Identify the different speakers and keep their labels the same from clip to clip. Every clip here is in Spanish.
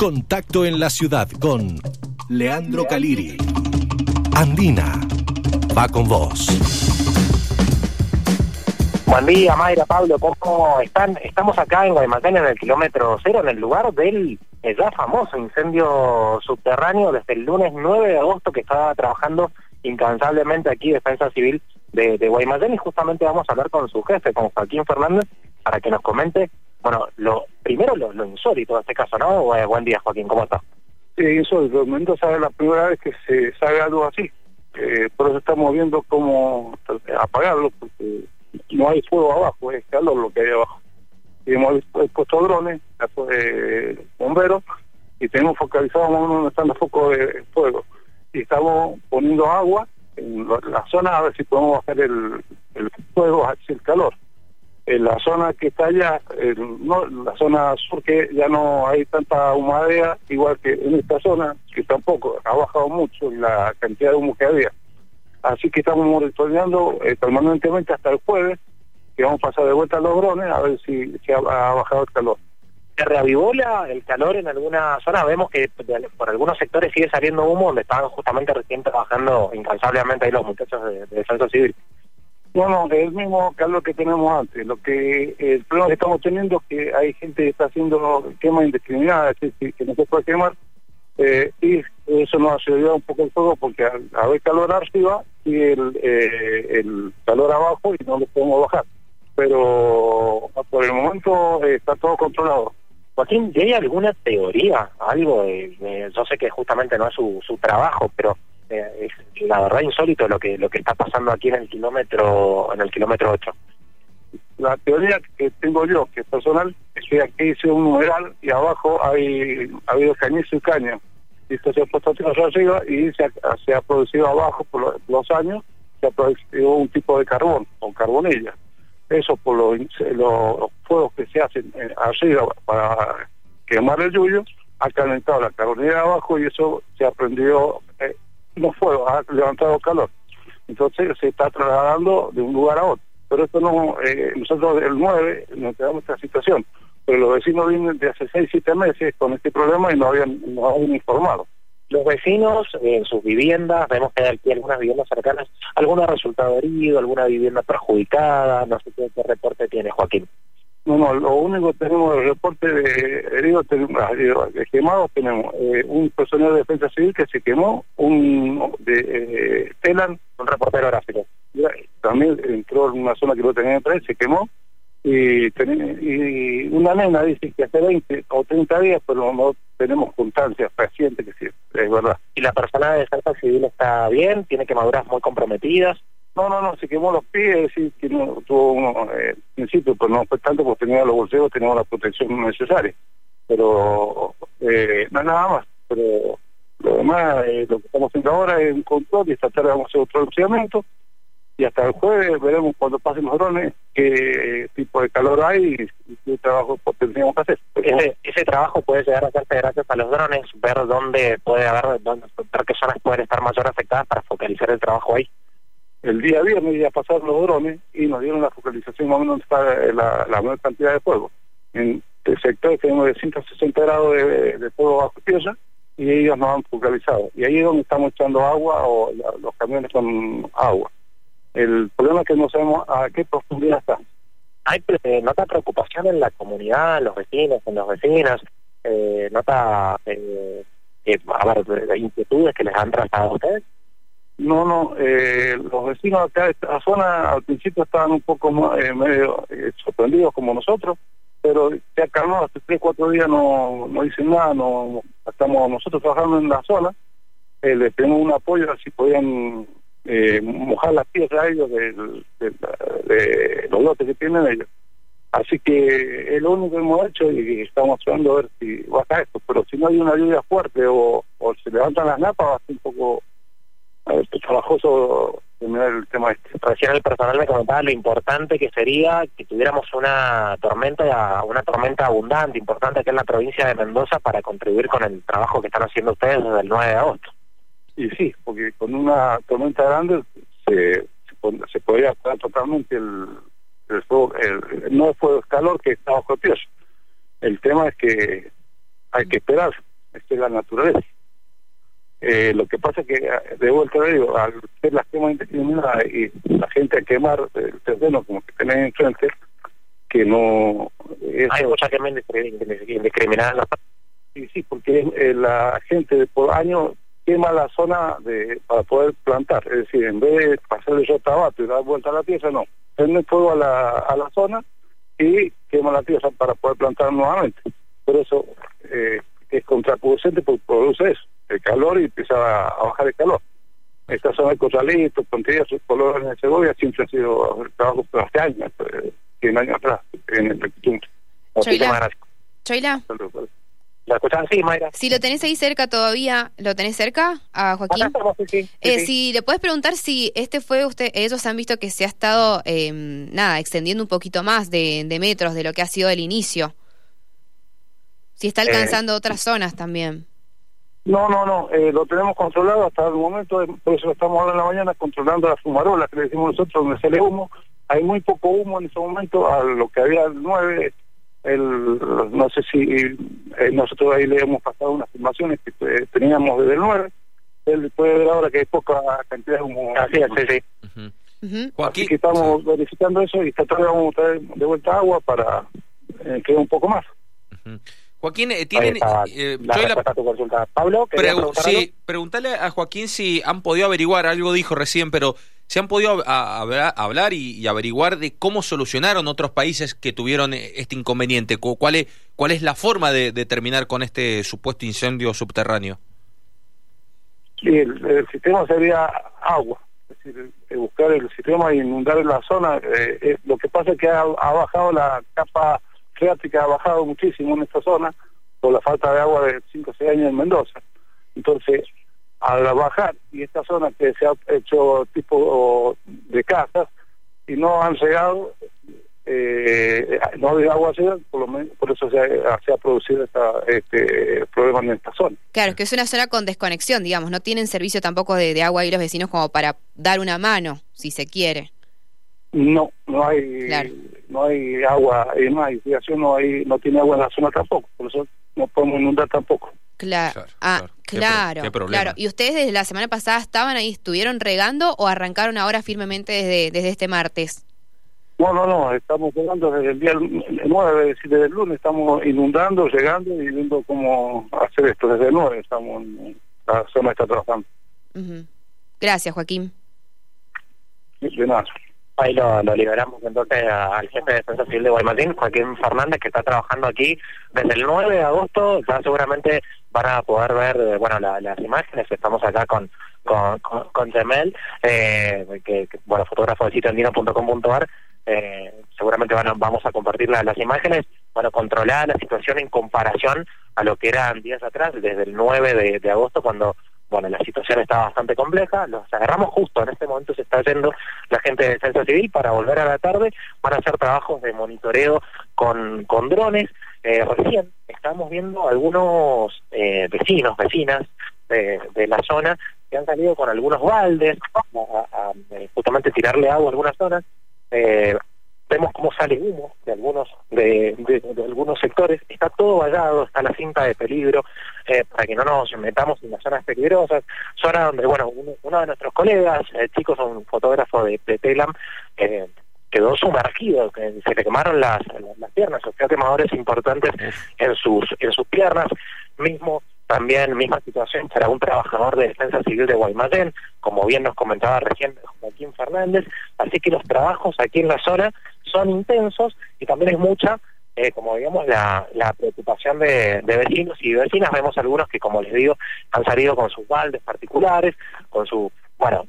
Speaker 1: Contacto en la ciudad con Leandro Caliri. Andina va con vos.
Speaker 2: Buen día, Mayra, Pablo, ¿cómo están? Estamos acá en Guaymallén, en el kilómetro cero, en el lugar del eh, ya famoso incendio subterráneo desde el lunes 9 de agosto que estaba trabajando incansablemente aquí Defensa Civil de, de Guaymallén y justamente vamos a hablar con su jefe, con Joaquín Fernández, para que nos comente, bueno, lo primero lo, lo insólito de este caso, ¿no? Buen día, Joaquín, ¿cómo estás?
Speaker 3: Sí, insólito. Mendoza es la primera vez que se sabe algo así. Eh, por eso estamos viendo cómo apagarlo, porque no hay fuego abajo, es calor lo que hay abajo. Y hemos puesto drones, eh, bomberos, y tenemos focalizado donde están los focos de fuego. Y estamos poniendo agua en la zona a ver si podemos bajar el, el fuego el calor. En la zona que está allá, no, la zona sur que ya no hay tanta humadera, igual que en esta zona, que tampoco ha bajado mucho la cantidad de humo que había. Así que estamos monitoreando eh, permanentemente hasta el jueves, que vamos a pasar de vuelta a los drones a ver si, si ha, bajado el calor.
Speaker 2: ¿Se reavivó el calor en alguna zona? Vemos que por algunos sectores sigue saliendo humo, donde estaban justamente recién trabajando incansablemente ahí los muchachos de, de Defensa Civil.
Speaker 3: Bueno, es el mismo calor que tenemos antes. Lo que el problema que estamos teniendo es que hay gente que está haciendo quema indiscriminada, es decir, que no se puede quemar eh, y eso nos ayuda un poco el fuego porque al haber calor arriba y el, eh, el calor abajo y no lo podemos bajar. Pero por el momento eh, está todo controlado.
Speaker 2: Joaquín, ¿y hay alguna teoría, algo? De, yo sé que justamente no es su, su trabajo, pero la verdad insólito lo que lo que está pasando aquí en el kilómetro en el kilómetro 8
Speaker 3: la teoría que tengo yo, que es personal, es que aquí hice un numeral y abajo hay ha habido cañizo y caña. Y esto se ha puesto arriba y se ha, producido abajo por los, años, se ha producido un tipo de carbón o carbonilla. Eso por los, los fuegos que se hacen eh, arriba para quemar el yuyo, ha calentado la carbonilla de abajo y eso se ha prendido, eh, no fuego, ha levantado calor. Entonces se está trasladando de un lugar a otro pero esto no, eh, nosotros el 9 nos quedamos esta situación, pero los vecinos vienen de hace 6, 7 meses con este problema y no habían, no habían informado.
Speaker 2: Los vecinos en sus viviendas, vemos que hay aquí algunas viviendas cercanas, ¿alguno ha resultado herido, alguna vivienda perjudicada? No sé qué, reporte tiene Joaquín.
Speaker 3: No, no, lo único tenemos el reporte de heridos, ah, de quemados, tenemos eh, un personal de defensa civil que se quemó, un de eh, Telan,
Speaker 2: un reportero gráfico
Speaker 3: también entró en una zona que no tenía tres, se quemó, y, y una nena dice que hace 20 o 30 días, pero no tenemos constancia fehaciente que sí, es verdad.
Speaker 2: ¿Y la persona de defensa civil está bien? ¿Tiene quemaduras muy comprometidas?
Speaker 3: No, no, no, se quemó los pies, es decir, que no tuvo uno, eh, principio, pero no fue tanto porque tenía los bolsillos, teníamos la protección necesaria. Pero eh, no nada más. Pero lo demás, eh, lo que estamos haciendo ahora es un control y esta tarde vamos a hacer otro procedimiento y hasta el jueves veremos cuando pasen los drones qué tipo de calor hay y qué trabajo tendríamos que hacer.
Speaker 2: Ese, ese trabajo puede llegar a hacerse gracias a los drones, ver dónde puede haber, dónde, ver qué zonas pueden estar mayor afectadas para focalizar el trabajo ahí.
Speaker 3: El día viernes ya pasaron los drones y nos dieron la focalización más o menos para la, la mayor cantidad de fuego. En el sector tenemos de 160 grados de, fuego bajo tierra y ellos nos han focalizado. Y ahí es donde estamos echando agua o los camiones con agua. El problema es que no sabemos a qué profundidad está.
Speaker 2: ¿Hay eh, nota preocupación en la comunidad, en los vecinos, en las vecinas? Eh, ¿Nota, eh, a ver, inquietudes que les han tratado a ustedes?
Speaker 3: No, no, eh, los vecinos acá de esta zona al principio estaban un poco eh, medio eh, sorprendidos como nosotros, pero ha calmado, hace tres, cuatro días no, no dicen nada, no estamos nosotros trabajando en la zona, eh, le pedimos un apoyo, así podían eh, mojar las tierras a ellos de, de, los lotes que tienen ellos. Así que es lo único que hemos hecho y estamos tratando a ver si baja esto. Pero si no hay una lluvia fuerte o, o se levantan las napas, va a ser un poco trabajoso terminar el tema este.
Speaker 2: Recién el personal me comentaba lo importante que sería que tuviéramos una tormenta, una tormenta abundante, importante aquí en la provincia de Mendoza para contribuir con el trabajo que están haciendo ustedes desde el 9 de agosto.
Speaker 3: Y sí, porque con una tormenta grande se, se, podría apagar totalmente el, el fuego, el, no fue el calor que está bajo tierra. El tema es que hay que esperar es la naturaleza. Eh, lo que pasa es que, de vuelta digo, al ser las quemas indiscriminadas y la gente a quemar el terreno como que tenés enfrente, que no...
Speaker 2: Hay mucha quema indiscriminada.
Speaker 3: Sí, sí, porque eh, la gente por año quema la zona de para poder plantar. Es decir, en vez de pasarle yo tabato y dar vuelta a la tierra, no. Prende fuego a la, a la zona y quema la tierra para poder plantar nuevamente. Por eso eh, es contraproducente porque produce eso, calor y empieza a, bajar el calor. Esta zona de Corralito, sus colores de Segovia siempre ha sido trabajo por hace años, 100 años atrás, en el
Speaker 4: Choila. Choila.
Speaker 2: Si
Speaker 4: lo tenés ahí cerca todavía, ¿lo tenés cerca a Joaquín? eh, Si le puedes preguntar si este fue usted, ellos han visto que se ha estado, eh, nada, extendiendo un poquito más de, metros de lo que ha sido el inicio. Si está eh, alcanzando otras zonas también.
Speaker 3: No, no, no, eh, lo tenemos controlado hasta el momento, por eso estamos ahora en la mañana controlando las fumarolas que le decimos nosotros, donde sale humo. Hay muy poco humo en ese momento, a lo que había el 9 el, no sé si eh, nosotros ahí le hemos pasado unas filmaciones que eh, teníamos desde el 9, él puede ver ahora que hay poca cantidad de humo.
Speaker 2: Así es, sí,
Speaker 3: sí. Así que estamos verificando eso y esta tarde vamos a traer de vuelta agua para eh, que un poco más.
Speaker 5: Joaquín, eh, tienen...
Speaker 2: Eh, la tu consulta. Pablo,
Speaker 5: sí, pregúntale a Joaquín si han podido averiguar, algo dijo recién, pero si han podido hablar y, averiguar de cómo solucionaron otros países que tuvieron eh, este inconveniente. ¿Cuál es, cuál es la forma de, terminar con este supuesto incendio subterráneo?
Speaker 3: Sí, el, sistema sería agua, es decir, buscar el sistema e inundar la zona. lo que pasa es que ha bajado la capa freática ha bajado muchísimo en esta zona por la falta de agua de 5 o 6 años en Mendoza. Entonces, al bajar, y esta zona que se ha hecho tipo de casas, y no han llegado, eh, no había agua por, lo menos, por eso se ha, producido este problema en esta zona.
Speaker 4: Claro, es que es una zona con desconexión, digamos, no tienen servicio tampoco de, agua ahí los vecinos como para dar una mano, si se quiere.
Speaker 3: No, no hay no hay agua, y no hay no hay no tiene agua en la zona tampoco, por eso no podemos inundar tampoco.
Speaker 4: Claro, ah, claro, claro. ¿Y ustedes desde la semana pasada estaban ahí, estuvieron regando o arrancaron ahora firmemente desde, desde este martes?
Speaker 3: No, no, no, estamos regando desde el día 9, es decir, desde el lunes estamos inundando, llegando y viendo cómo hacer esto. Desde el 9 estamos, la zona está trabajando.
Speaker 4: Gracias, Joaquín.
Speaker 3: De nada.
Speaker 2: Ahí lo, liberamos entonces al jefe de Defensa Civil de Guaymallén, Joaquín Fernández, que está trabajando aquí desde el 9 de agosto. Ya seguramente van a poder ver eh, bueno las imágenes. Estamos acá con con, con, eh, que, bueno, fotógrafo de sitio andino.com.ar. Eh, seguramente van vamos a compartir las imágenes. Bueno, controlar la situación en comparación a lo que eran días atrás, desde el 9 de agosto, cuando bueno, la situación está bastante compleja, los agarramos justo, en este momento se está yendo la gente de Defensa Civil para volver a la tarde, van a hacer trabajos de monitoreo con, con drones. Eh, recién estamos viendo algunos eh, vecinos, vecinas de, la zona que han salido con algunos baldes a, eh, justamente tirarle agua a algunas zonas. Vemos cómo sale humo de algunos de, de, algunos sectores, está todo vallado, está la cinta de peligro, eh, para que no nos metamos en las zonas peligrosas, zona donde, bueno, uno, de nuestros colegas, el chico es un fotógrafo de, de Telam, eh, quedó sumergido, que se le quemaron las, las piernas, o sea, quemadores importantes en sus, en sus piernas, mismo también misma situación para un trabajador de defensa civil de Guaymallén, como bien nos comentaba recién Joaquín Fernández, así que los trabajos aquí en la zona son intensos y también es mucha, eh, como digamos, la, la preocupación de, de, vecinos y vecinas. Vemos algunos que, como les digo, han salido con sus baldes particulares, con su, bueno,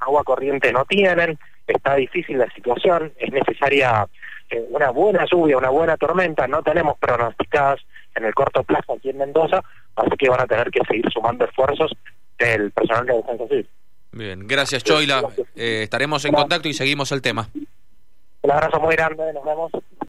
Speaker 2: agua corriente no tienen, está difícil la situación, es necesaria eh, una buena lluvia, una buena tormenta, no tenemos pronosticadas en el corto plazo aquí en Mendoza, así que van a tener que seguir sumando esfuerzos del personal de defensa civil.
Speaker 5: Bien, gracias Choila, eh, estaremos en contacto y seguimos el tema.
Speaker 2: Un abrazo muy grande, nos vemos.